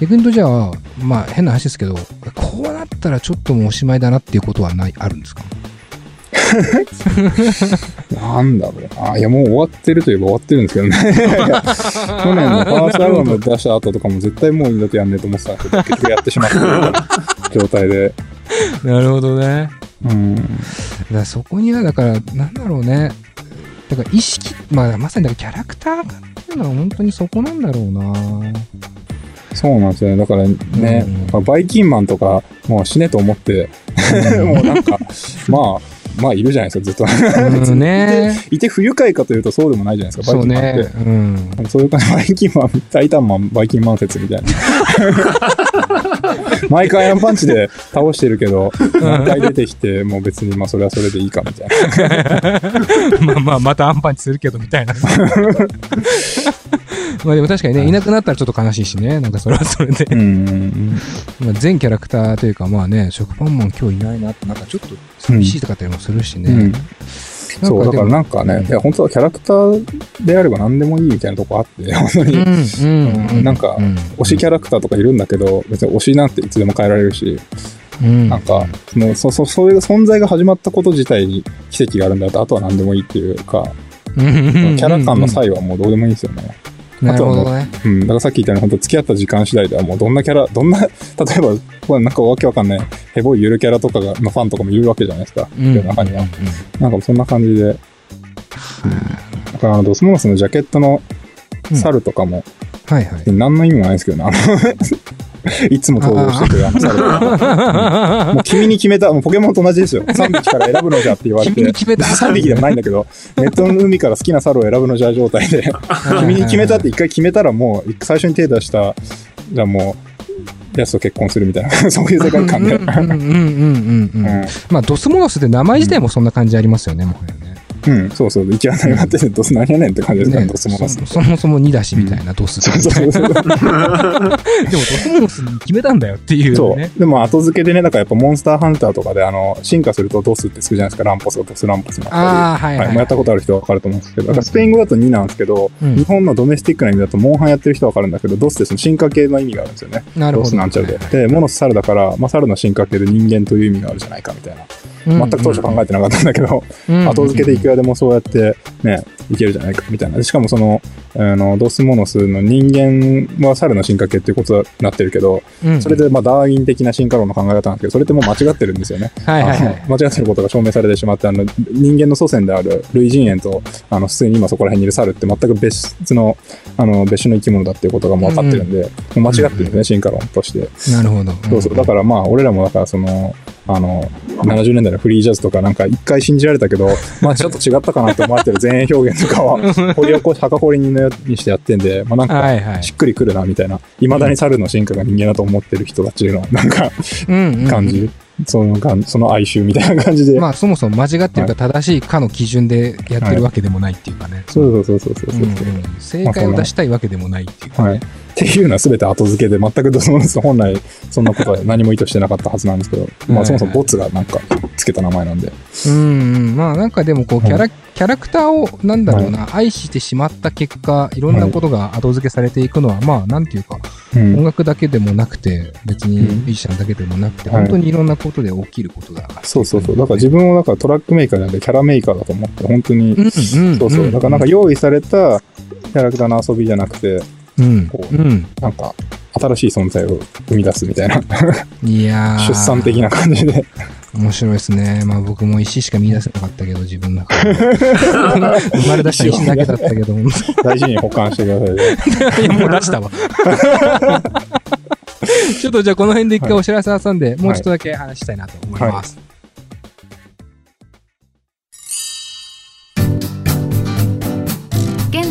逆に言うとじゃあ、まあ変な話ですけど、こうなったらちょっともうおしまいだなっていうことはない、あるんですか？なんだろうな。いや、もう終わってるといえば終わってるんですけどね。去年のファーストアルバム出した後とかも絶対もう二度とやんねえと思ってたんですけど、結局やってしまった状態で。なるほどね。うん。だそこにはだからなんだろうねだから意識まあまさにだからキャラクター化っていうのは本当にそこなんだろうなそうなんですよね。だからね、うバイキンマンとか、もう死ねと思って、もうなんか、まあ、まあいるじゃないですか、ずっと。うんね いて不愉快かというとそうでもないじゃないですか、バそうイキンマンって。ねうんそういう感じ、バイキンマン、タイタンマン、バイキンマン説みたいな。毎回アンパンチで倒してるけど、何回出てきて、もう別にまあそれはそれでいいかみたいな。まあまあまたアンパンチするけどみたいな まあでも確かにねいなくなったらちょっと悲しいしねなんかそれはそれで、うん。まあ、全キャラクターというかまあね食パンマン今日いないなってなんかちょっと寂しいとかってもするしね、うん。そう、だからなんかね、いや、本当はキャラクターであれば何でもいいみたいなとこあって、本当に。うんうんうんなんかうん推しキャラクターとかいるんだけど、別に推しなんていつでも変えられるし、うんなんか、そのそそそういう存在が始まったこと自体に奇跡があるんだと、あとは何でもいいっていうか、うんうんうんうんキャラ感の差異はもうどうでもいいんですよね。なるほどね。うん、だからさっき言ったように、本当付き合った時間次第ではもうどんなキャラ、どんな、例えば、まあなんかわけわかんない、ヘボいゆるキャラとかが、のファンとかもいるわけじゃないですか、うん。世の中には。なんかそんな感じで、うん。だからあの、ドスモノスのジャケットの猿とかも、はいはい何の意味もないですけどね、あの、いつも登場してくるあの猿とか。もう君に決めた、もうポケモンと同じですよ。3匹から選ぶのじゃって言われて。君に決めた3匹でもないんだけど、ネットの海から好きな猿を選ぶのじゃ状態で、君に決めたって一回決めたらもう、最初に手出した、じゃあもう、やつと結婚するみたいな、そういう世界観で。うんうんうんうんうんうんうんまあドスモノスって名前自体もそんな感じありますよね、もはやねうん、そうそう、一番何やってて、ドス何やねんって感じですから、ねドスモノス。そそもそも2だしみたいな、ドスそうそうそう。でもドスモノスに決めたんだよっていうそねう。でも後付けでね、だからやっぱモンスターハンターとかで、あの、進化するとドスってつくじゃないですか、ランポスがドスランポスになったり。ああはいはい、はい、もうやったことある人は分かると思うんですけど、だからスペイン語だと2なんですけど、うん日本のドメスティックな意味だと、モンハンやってる人は分かるんだけど、ドスってその進化系の意味があるんですよね。ドなるほどスなんちゃらで。で、モノス猿だから、まあ、猿の進化系で人間という意味があるじゃないかみたいな。全く当初考えてなかったんだけど、うん後付けでいくらでもそうやってね、いけるじゃないかみたいな。でしかもその、あの、ドスモノスの人間は猿の進化系っていうことになってるけど、うんそれでまあダーウィン的な進化論の考え方なんですけど、それってもう間違ってるんですよね。はいはいはい間違ってることが証明されてしまって、あの、人間の祖先である類人猿と、あの、普通に今そこら辺にいる猿って全く別の、あの、別種の生き物だっていうことがもう分かってるんで、もう間違ってるんですね、進化論として。なるほどそうそう。だからまあ、俺らもだからその、あの、70年代のフリージャズとかなんか一回信じられたけど、まあちょっと違ったかなって思われてる前衛表現とかは、掘り起こし、墓掘り人のようにしてやってんで、まあなんか、はいはい。しっくりくるなみたいな、未だに猿の進化が人間だと思ってる人たちのなんか感じ、その感その哀愁みたいな感じで、まあそもそも間違ってるか正しいかの基準でやってるわけでもないっていうかね、そうそうそうそうそうそう、うんうん。正解を出したいわけでもないっていうかね、はい。っていうのは全て後付けで、全くドスモノス本来そんなことは何も意図してなかったはずなんですけど、まあそもそもボツがなんかつけた名前なんで。うんうん。まあなんかでもこうキャラキャラクターを、なんだろうな、愛してしまった結果、いろんなことが後付けされていくのは、まあ、なんていうか、うん。音楽だけでもなくて、別にうん。ミュージシャンだけでもなくて、はい。本当にいろんなことで起きることだ。そうそうそう。だから自分をだからトラックメーカーじゃなくてキャラメーカーだと思って、本当に、うん、うん、そうそう。だからなんか用意されたキャラクターの遊びじゃなくて、うん、こううん。なんか新しい存在を生み出すみたいな、いやー出産的な感じで。面白いですね。まあ僕も石しか見出せなかったけど、自分の中で。生まれ出した石だけだったけど、い大事に保管してくださいね。やもう出したわ。ちょっとじゃあこの辺で一回お知らせ挟んで、もうちょっとだけ話したいなと思います。現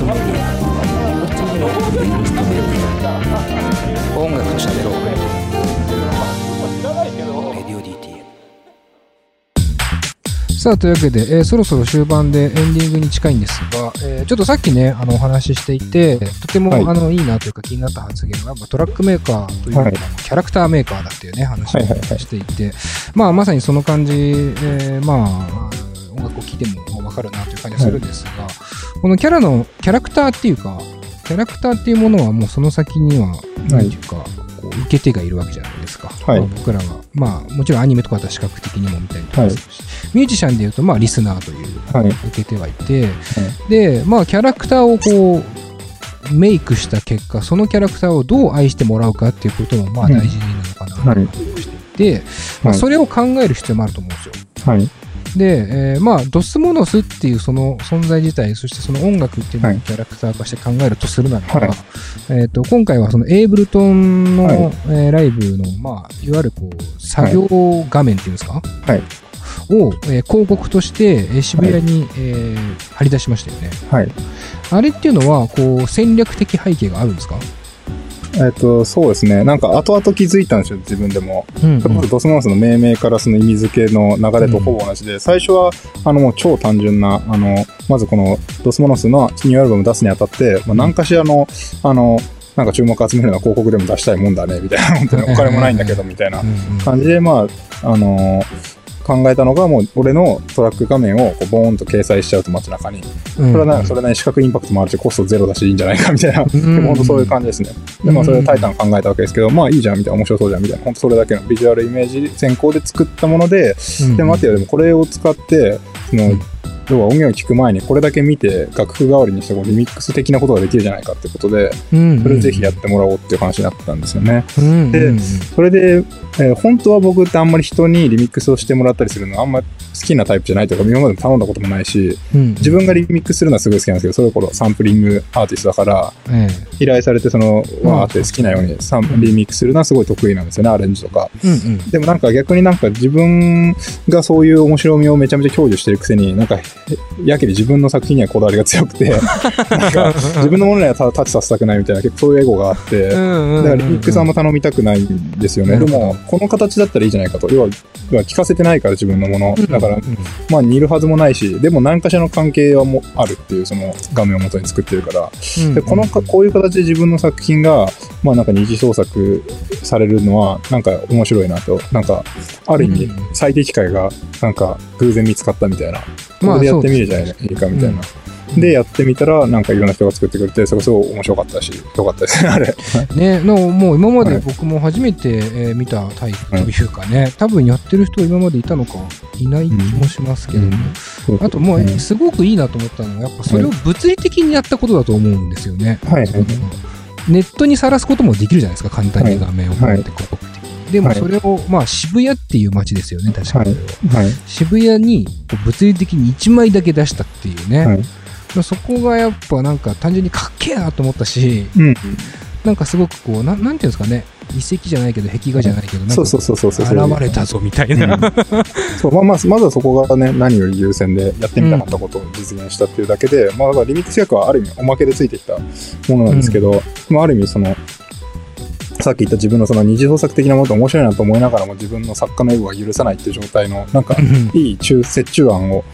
音楽と喋ろう。レディオ DTM。さあ、というわけで、えーそろそろ終盤でエンディングに近いんですが、えーちょっとさっきね、あの、お話ししていて、とても、はいあの、いいなというか気になった発言が、トラックメーカーというよりもはいキャラクターメーカーだっていうね、話をはいはいはいしていて、まあ、まさにその感じ、えーまあ、音楽を聴いてもわかるなという感じがするんですが、このキャラの、キャラクターっていうか、キャラクターっていうものはもうその先には、なんていうか、こう受け手がいるわけじゃないですか。はい。まあ僕らは、まあ、もちろんアニメとかだったら視覚的にも見たりとかするし、ミュージシャンでいうと、まあ、リスナーというはい。受けて。はい。て、で、まあ、キャラクターをこう、メイクした結果、そのキャラクターをどう愛してもらうかっていうことも、まあ、うん。大事なのかなと思って。いて、まあ、はい。それを考える必要もあると思うんですよ。はい。で、えーまあ、ドスモノスっていうその存在自体、そしてその音楽っていうのをはいキャラクター化して考えるとするならば、はいえー、と今回はそのエイブルトンの、はいえーライブの、まあ、いわゆるこう作業画面っていうんですか、はい。を、えー広告として、えー渋谷に、えー貼り出しましたよね。はい。あれっていうのはこう戦略的背景があるんですか、えっと、そうですね。なんか後々気づいたんですよ、自分でも。うんそれこそドスモノスの命名からその意味付けの流れとほぼ同じで、最初は、あの、もう超単純な、あの、まずこのドスモノスのニューアルバム出すにあたって、まあ、何かしらの、あの、なんか注目集めるような広告でも出したいもんだね、みたいな、本当にお金もないんだけど、みたいなうんうん感じで、まあ、あの考えたのが、もう俺のトラック画面をこうボーンと掲載しちゃうと街中に。それはな、それなりに視覚インパクトもあるし、コストゼロだしいいんじゃないかみたいな。でも本当そういう感じですね。で、まあそれをタイタン考えたわけですけど、まあいいじゃんみたいな、面白そうじゃんみたいな、本当それだけのビジュアルイメージ先行で作ったもので、うんで、待てよ、でもこれを使って、その、うん要は音源を聞く前にこれだけ見て楽譜代わりにしてこうリミックス的なことができるじゃないかってことで、うんそれをぜひやってもらおうっていう話になったんですよね。うんでうんそれで、えー本当は僕ってあんまり人にリミックスをしてもらったりするのあんま好きなタイプじゃないというか、今まで頼んだこともないし、うん自分がリミックスするのはすごい好きなんですけど、それこそサンプリングアーティストだから、え依頼されてその、うんわーって好きなようにサンリミックスするのはすごい得意なんですよね、アレンジとか。えうんうんでもなんか逆になんか自分がそういう面白みをめちゃめちゃ享受してるくせに、なんか、やけに自分の作品にはこだわりが強くて、なんか自分のものにはたタッチさせたくないみたいな結構そういうエゴがあって、だからリミックスあんま頼みたくないんですよね。でも、この形だったらいいじゃないかと。要は、要は聞かせてないから自分のもの。だから、まあ似るはずもないし、でも何かしらの関係はもあるっていうその画面を元に作ってるから。で、このか、こういう形で自分の作品が、まあなんか二次創作されるのは、なんか面白いなと。なんか、ある意味うん、最適解が、なんか偶然見つかったみたいな。まあこれでやってみるじゃないかみたいな。うんで、やってみたら、なんかいろんな人が作ってくれて、それすごい面白かったし、よかったですね、あれ。ね、のもう今まはい。で僕も初めて、えー見たタイプというかね、多分やってる人今までいたのかいない気もしますけども、あともう、ん。すごくいいなと思ったのはやっぱそれを物理的にやったことだと思うんですよね。はい。ネットにさらすこともできるじゃないですか簡単に画面をはい。持って広告的に。でもそれを、まあ渋谷っていう街ですよね確かに、はい。渋谷にこう物理的に1枚だけ出したっていうね、はいそこがやっぱなんか単純にかっけえなと思ったし、うん。なんかすごくこう、ななんていうんですかね、遺跡じゃないけど壁画じゃないけどなんかそうそうそうそうそう。現れたぞみたいな、うん。そう、まあまあ、まずはそこがね、何より優先でやってみたかったことを実現したっていうだけで、まあだからリミット制約はある意味おまけでついてきたものなんですけど、まあある意味その、さっき言った自分のその二次創作的なものって面白いなと思いながらも自分の作家のエゴが許さないっていう状態の、なんかいい中折衷案を、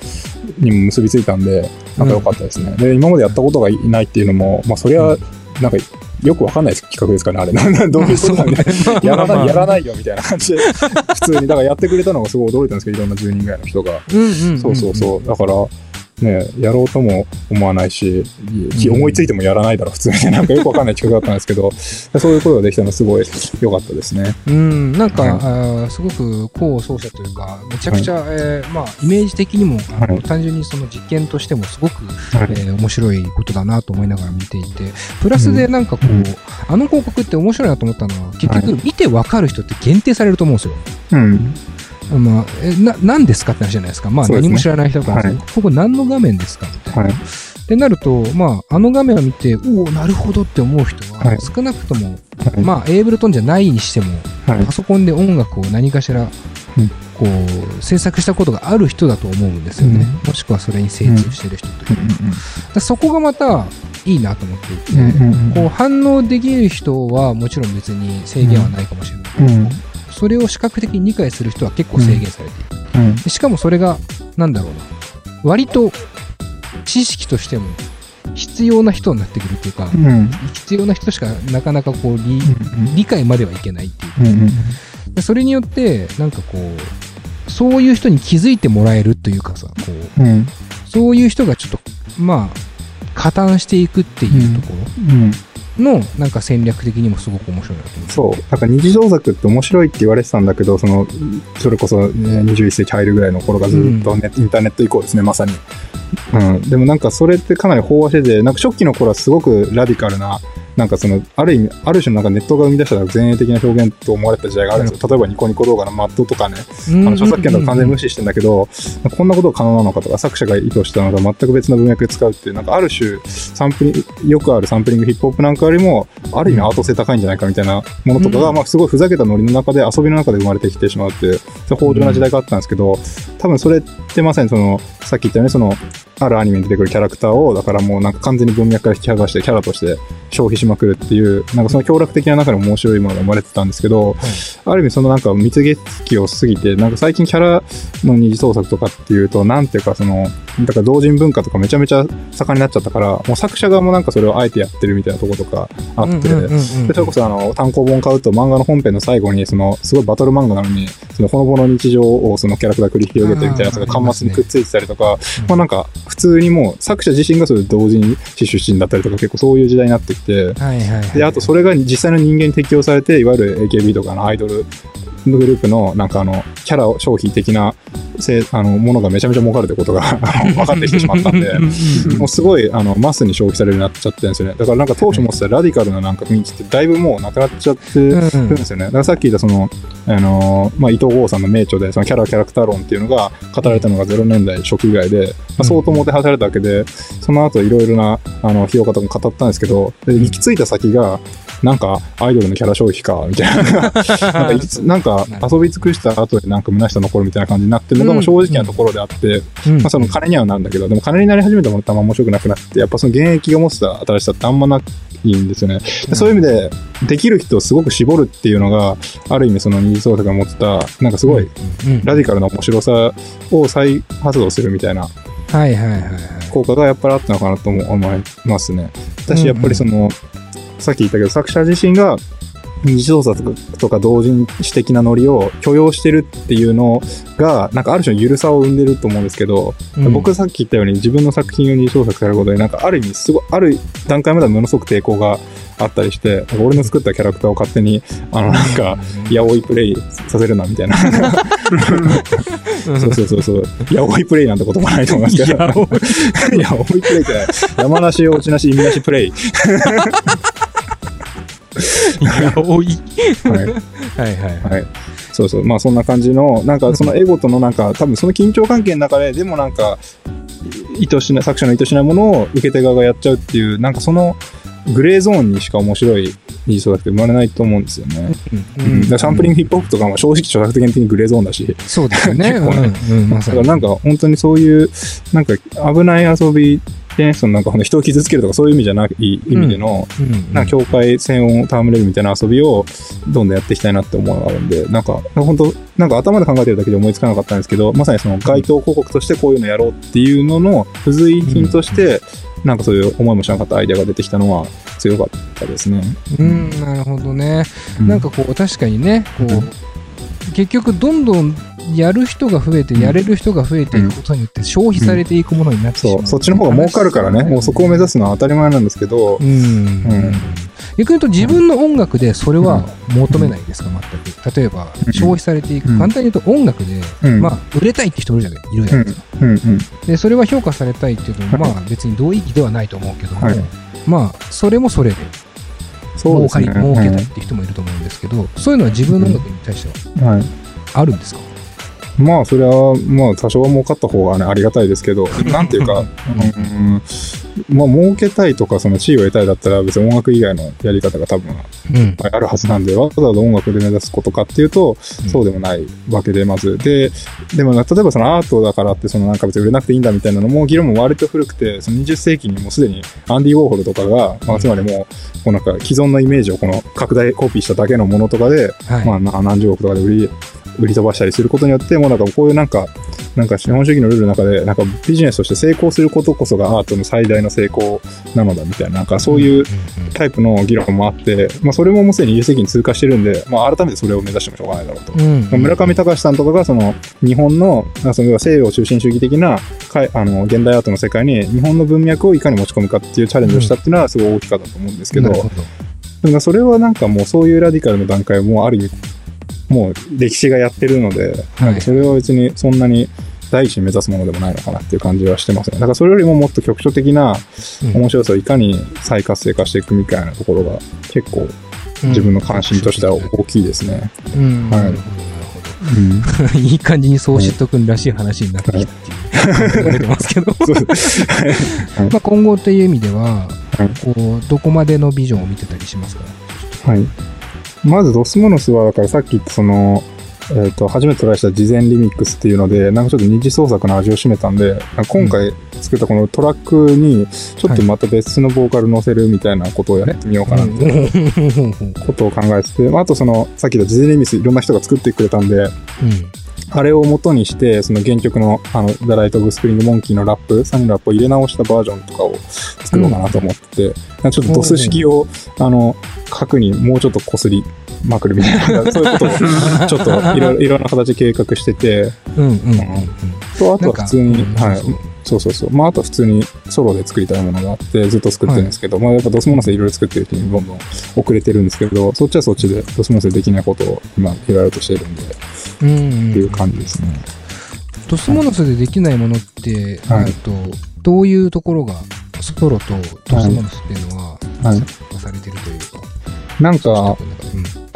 にも結びついたんで、なんか良かったですね。で、今までやったことがいないっていうのも、まあそりゃ、なんか、よくわかんない企画ですかね、あれ。な んどういうことなんで、やらない、やらないよみたいな感じで、普通に、だからやってくれたのがすごい驚いたんですけど、いろんな10人ぐらいの人が。うんうんんそうそうそう。だから、ね、やろうとも思わないし、い思いついてもやらないだろ、普通に。なんかよくわかんない 企画だったんですけど、そういうことができたのすごい良かったですね。うん、なんか、はいすごく功を奏者というか、めちゃくちゃ、えーまあ、イメージ的にも、はい単純にその実験としてもすごく、はいえー面白いことだなと思いながら見ていて、プラスでなんかこう、うんあの広告って面白いなと思ったのは、結は局見てわかる人って限定されると思うんですよ。うん。まあ、えな何ですかって話じゃないですか。まあ、何も知らない人から、はい。ここ何の画面ですか？みたいな。はい。ってなると、まあ、あの画面を見て、おお、なるほどって思う人は、はい。少なくとも、はい。まあ、エイブルトンじゃないにしても、はい。パソコンで音楽を何かしら、うん。こう、制作したことがある人だと思うんですよね。もしくはそれに精通してる人というか。だからそこがまたいいなと思っていて、こう反応できる人はもちろん別に制限はないかもしれないうんそれを視覚的に理解する人は結構制限されている。うん。でしかもそれが、なんだろうな、割と知識としても必要な人になってくるっていうか、うん。必要な人しかなかなかこう理理解まではいけないっていう。かうんうん。でそれによってなんかこうそういう人に気づいてもらえるというかさこううん。そういう人がちょっとまあ加担していくっていうとこうん。ろのなんか戦略的にもすごく面白いなと思そう。なんか二次創作って面白いって言われてたんだけど、その、それこそ、ね、21世紀入るぐらいの頃がずっとネ、インターネット以降ですね、まさに。うん。でもなんかそれってかなり飽和してて、なんか初期の頃はすごくラディカルな、なんかその、ある意味、ある種のなんかネットが生み出した前衛的な表現と思われた時代があるんですよ。例えばニコニコ動画のマットとかね、あの著作権とか完全に無視してんだけど、こんなことが可能なのかとか、作者が意図したのが全く別の文脈で使うっていう、なんかある種、サンプリング、よくあるサンプリングヒップホップなんかよりも、ある意味アート性高いんじゃないかみたいなものとかが、うん。まあすごいふざけたノリの中で遊びの中で生まれてきてしまうっていう豊穣な時代があったんですけど、多分それってまさにその、さっき言ったようにその、あるアニメに出てくるキャラクターを、だからもうなんか完全に文脈から引き剥がしてキャラとして消費しまくるっていう、なんかその強楽的な中でも面白いものが生まれてたんですけど、ある意味そのなんか蜜月期を過ぎて、なんか最近キャラの二次創作とかっていうと、なんていうかその、だから同人文化とかめちゃめちゃ盛んになっちゃったから、もう作者側もなんかそれをあえてやってるみたいなとことかあって、それこそあの単行本買うと漫画の本編の最後にそのすごいバトル漫画なのにそのほのぼの日常をそのキャラクター繰り広げてみたいなやつが端末にくっついてたりとか、まあなんか普通にもう作者自身がそれ同人誌出身だったりとか結構そういう時代になってきて、はいはいはいであとそれが実際の人間に適用されていわゆる AKB とかのアイドルグループのなんかあのキャラ消費的なせあのものがめちゃめちゃ儲かるってことが 分かってきてしまったんで。もうすごいあのマスに消費されるようになっちゃってるんですよね。だからなんか当初持ってたラディカルななんか雰囲気ってだいぶもうなくなっちゃってるんですよね。だからさっき言ったその、あのーまあ、伊藤剛さんの名著でそのキャラキャラクター論っていうのが語られたのが0年代初期ぐらいで、まあ、相当もてはやされたわけで、その後いろいろなあの費用方も語ったんですけど、で行き着いた先が、なんかアイドルのキャラ消費か、みたいな。なんかなんか遊び尽くした後でなんか虚しさ残るみたいな感じになってるのが正直なところであって、うん。まあ、その金にはなるんだけど、でも金になり始めたものってあんま面白くなくなって、やっぱその現役が持ってた新しさってあんまないんですよね。でそういう意味で、できる人をすごく絞るっていうのが、ある意味その二次創作が持ってた、なんかすごいうん。ラディカルな面白さを再発動するみたいなはいはいはいはい。効果がやっぱりあったのかなとも思いますね。私やっぱりその、さっき言ったけど作者自身が二次創作とか同人誌的なノリを許容してるっていうのが、なんかある種の緩さを生んでると思うんですけど、うん僕さっき言ったように自分の作品を二次創作されることで、なんかある意味すごい、ある段階まではものすごく抵抗があったりして、俺の作ったキャラクターを勝手に、あのなんか、やおいプレイさせるなみたいな。そうそうそうそう。やおいプレイなんて言葉ないと思いますけど。やおい やおいプレイって、山梨、落ちなし、意味なしプレイ。やおいはい。はいはいはい。そうそう。まあそんな感じの、なんかそのエゴとのなんか、多分その緊張関係の中で、でもなんか、意図しない、作者の意図しないものを受け手側がやっちゃうっていう、なんかその、グレーゾーンにしか面白い二次創作って生まれないと思うんですよね。うんうん、だサンプリングヒップホップとかも正直著作権的にグレーゾーンだし、そうですよね。結構ねうんうん。だからなんか本当にそういう、なんか危ない遊びで、そのなんかほんと人を傷つけるとかそういう意味じゃない意味での、うんうんなんか境界線を戯れるみたいな遊びをどんどんやっていきたいなって思いがあるんで、なんか本当なんか頭で考えてるだけで思いつかなかったんですけど、まさにその街頭広告としてこういうのやろうっていうのの付随品として、なんかそういう思いもしなかったアイデアが出てきたのは強かったですね。うん、なるほどね。うんなんかこう、確かにね、こうんう、結局どんどんやる人が増えて、うん。やれる人が増えていくことによって消費されていくものになってしまう。そう、そっちの方が儲かるからね、もうそこを目指すのは当たり前なんですけど、うん。ん。逆に言うと自分の音楽でそれは求めないですか、全く。例えば、うん。消費されていく。うん。簡単に言うと音楽で、うん。まあ、売れたいって人いるじゃないいるじゃないですか。うん。うん。で、それは評価されたいっていうのも、はい。まあ別に同意義ではないと思うけども、はい。まあ、それもそれで、そうですね。儲かり、儲けたいって人もいると思うんですけど、そういうのは自分の音楽に対しては。あるんですか？まあ、それは、まあ、多少は儲かった方がね、ありがたいですけど、なんていうか、うん、まあ、儲けたいとか、その地位を得たいだったら、別に音楽以外のやり方が多分うん。あるはずなんで、わざわざ音楽で目指すことかっていうと、うんそうでもないわけで、まず。で、でも、例えばそのアートだからって、そのなんか別に売れなくていいんだみたいなのも、議論も割と古くて、その20世紀にもうすでにアンディ・ウォーホルとかが、まあ、つまりもう、こうなんか既存のイメージをこの拡大コピーしただけのものとかで、はい。まあ、な何十億とかで売り、売り飛ばしたりすることによって、もうなんかこういうなんか、なんか資本主義のルールの中で、なんかビジネスとして成功することこそがアートの最大の成功なのだみたいな、なんかそういうタイプの議論もあって、まあそれももうすでに20世紀に通過してるんで、まあ改めてそれを目指してもしょうがないだろうと。うん、うんまあ村上隆さんとかがその日本のまあその要は西洋中心主義的なあの現代アートの世界に日本の文脈をいかに持ち込むかっていうチャレンジをしたっていうのはすごい大きかったと思うんですけど、なるほどそれはなんかもうそういうラディカルの段階はもうある意味もう歴史がやってるので、はい。なんかそれは別にそんなに第一に目指すものでもないのかなっていう感じはしてますね。だからそれよりももっと局所的なうん。面白さをいかに再活性化していくみたいなところが結構自分の関心としては大きいですね。うん、はい。いい感じに総知得らしい話になってきたっていう。ますけど。まあ今後という意味では、はい。こう、どこまでのビジョンを見てたりしますか？はい。まず、ドスモノスは、だからさっき言ったその、えっ、と、初めてトライした事前リミックスっていうので、なんかちょっと二次創作の味を占めたんで、今回作ったこのトラックに、ちょっとまた別のボーカル乗せるみたいなことをやってみようかなっていうことを考えてて、まああとその、さっき言った事前リミックスいろんな人が作ってくれたんで、あれを元にして、その原曲の、あの、ダライト・オブ・スプリング・モンキーのラップ、サニーラップを入れ直したバージョンとかを作ろうかなと思ってて、なんかちょっとドス式を、あの、核にもうちょっと擦りまくるみたいな、そういうことを、ちょっといろいろ、な形で計画してて、うんうんうんうん。と、あとは普通に、はい。そうそうそう。まあ、あとは普通にソロで作りたいものがあって、ずっと作ってるんですけど、まあ、やっぱドスモノスでいろいろ作ってる人にどんどん遅れてるんですけど、そっちはそっちで、ドスモノスでできないことを今、いろいろとしてるんで、っていう感じですね。ドスモノスでできないものって、はい。とどういうところがソロとドスモノスっていうのははい。作されてるというか、なんか、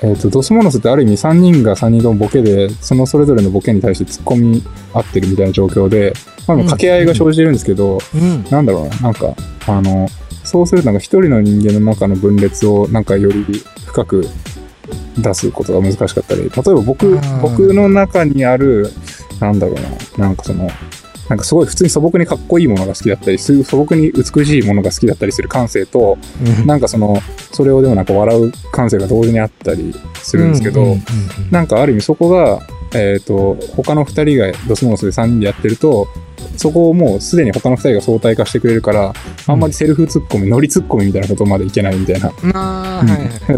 えっ、と、ドスモノスってある意味3人が3人ともボケで、そのそれぞれのボケに対して突っ込み合ってるみたいな状況で、まあ、うん掛け合いが生じてるんですけど、うん。なんだろうな、なんか、あの、そうするとなんか一人の人間の中の分裂をなんかより深く出すことが難しかったり、例えば僕僕の中にある、なんだろうな、なんかその、なんかすごい普通に素朴にかっこいいものが好きだったり、す素朴に美しいものが好きだったりする感性と、うん。なんかその、それをでもなんか笑う感性が同時にあったりするんですけど、なんかある意味そこが、えっ、と、他の二人がドスモノスで3人でやってると、そこをもうすでに他の二人が相対化してくれるから、あんまりセルフツッコミ、ノリツッコミみたいなことまでいけないみたいな。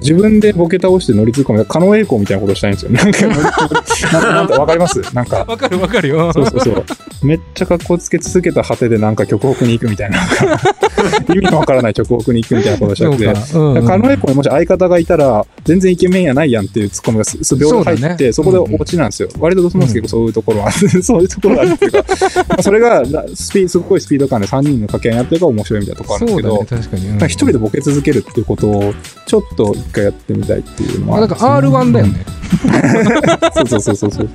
自分でボケ倒してノリツッコミ、狩野英孝みたいなことしたいんですよ。なんか、なんか、わかります？なんか、わかるわかるよそうそうそう。めっちゃ格好つけ続けた果てでなんか極北に行くみたいな、意味のわからない極北に行くみたいなことをしたくて。狩野英孝にもし相方がいたら、全然イケメンやないやんっていうツッコミがすす秒で入って、そ,、ねこで落ちなんですよ。割とドスモノス結構そういうところは、そういうところがあるっていうか、まあそれがなスピすごいスピード感で3人の掛け合いにやってるから面白いみたいなところあるんですけど、そうだね確かにうん人でボケ続けるっていうことをちょっと一回やってみたいっていうのはまあ、なんか R1 だよね。そうそうそうそうそう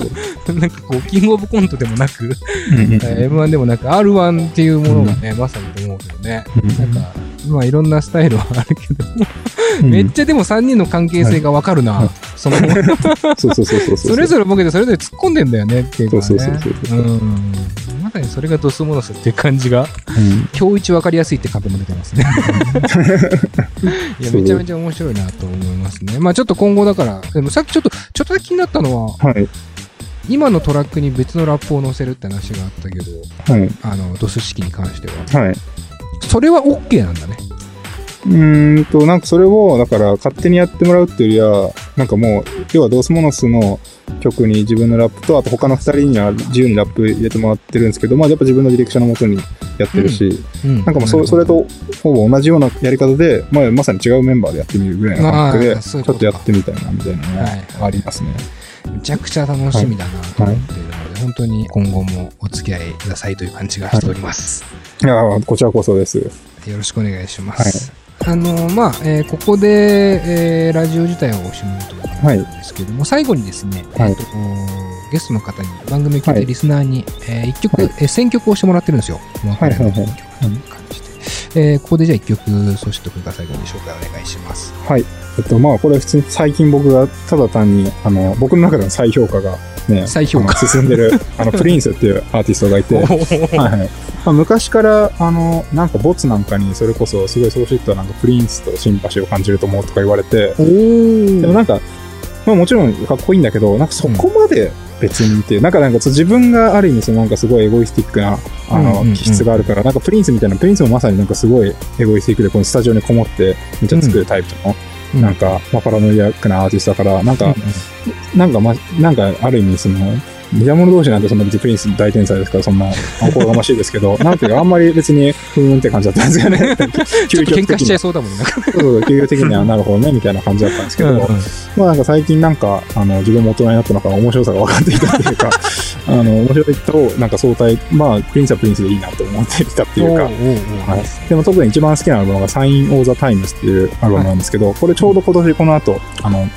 そう。なんかこう、キングオブコントでもなく、うんうんえー M1 でもなく R1 っていうものがね、まさにと思うけどね。なんか、まあいろんなスタイルはあるけど、うんめっちゃでも3人の関係性がわかるな。はいその、そうそうそうそうそう。それぞれボケてそれぞれ突っ込んでんだよねっていうのはね。そうそうそうそううん。まさにそれがドスモノスって感じが、うん今日一わかりやすいってカンペも出てますね。いや、めちゃめちゃ面白いなと思いますね。まあちょっと今後だから、でもさっきちょっと、ちょっとだけ気になったのは、はい。今のトラックに別のラップを載せるって話があったけど、はい。あの、ドス式に関しては。はい。それは OK なんだね。うーんと、なんかそれを、だから勝手にやってもらうっていうよりは、なんかもう、要はドスモノスの曲に自分のラップと、あと他の二人には自由にラップ入れてもらってるんですけど、まあやっぱ自分のディレクションのもとにやってるし、うん。なんかもうそそれとほぼ同じようなやり方で、まあまさに違うメンバーでやってみるぐらいの感覚で、ちょっとやってみたいなみたいなのはいはありますね。めちゃくちゃ楽しみだなと思っているので、本当に今後もお付き合いくださいという感じがしております。いやーこちらこそです。よろしくお願いします。あのまあ、えーここで、えーラジオ自体をおしまいということなんですけども、最後にですね、はいえーとゲストの方に番組を聞いはいてリスナーに、えー一曲、はいえー選曲をしてもらってるんですよ。はいはいはいという感じで。えーここでじゃあ一曲、そしてくださいご紹介お願いします。はい。えっと、まあ、これ普通に最近僕がただ単に、あの、僕の中での再評価がね、再評価。進んでる、あの、プリンスっていうアーティストがいて、はいはい。まあ、昔から、あの、なんかボツなんかにそれこそ、すごいソーシットはなんかプリンスとシンパシーを感じると思うとか言われて、でもなんか、まあもちろんかっこいいんだけど、なんかそこまで別にっていう、なんかなんかそう自分がある意味そのなんかすごいエゴイスティックな、あの、うんうんうん。気質があるから、なんかプリンスみたいな、プリンスもまさになんかすごいエゴイスティックで、このスタジオにこもってめっちゃ作るタイプの、なんか、まあ、パラノイアックなアーティストだから、なんか、なんか、ま、なんか、ある意味、その、似た者同士なんてそんな別にプリンス大天才ですから、そんな、おこがましいですけど、なんていうか、あんまり別に、ふーんって感じだったんですよね。ちょっと喧嘩しちゃいいそうだもんね。そうそう、究極的にはなるほどね、みたいな感じだったんですけど、うんうんまあなんか最近なんか、あの、自分も大人になったのか面白さが分かってきたっていうか、あの、面白いと、なんか相対、まあ、プリンスはプリンスでいいなと思ってきたっていうか、はい、でも特に一番好きなアルバムが Sign of the Times っていうアルバムなんですけど、これちょうど今年この後、あの、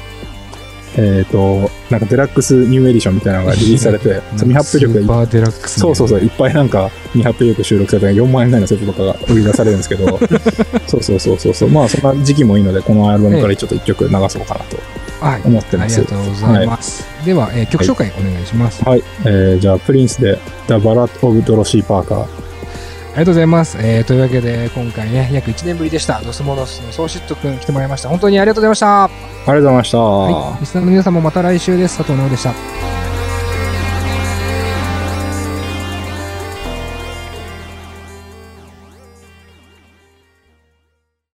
えっ、と、なんかデラックスニューエディションみたいなのがリリースされて、その未発表曲がスーパーデラックス。そうそうそう、いっぱいなんか未発表曲収録されて4万円ぐらいのセットとかが売り出されるんですけど、そうそうそうそうそう、まあそんな時期もいいので、このアルバムからちょっと一曲流そうかなとはい。思ってます。ありがとうございます。では、えー曲紹介お願いします。はい、えー、じゃあプリンスで The Ballad of Dorothy Parker。ありがとうございます。えーというわけで、今回ね、約1年ぶりでした。ドスモノスのソーシットくん来てもらいました。本当にありがとうございました。ありがとうございました。はい。リスナーの皆さんもまた来週です。佐藤直でした。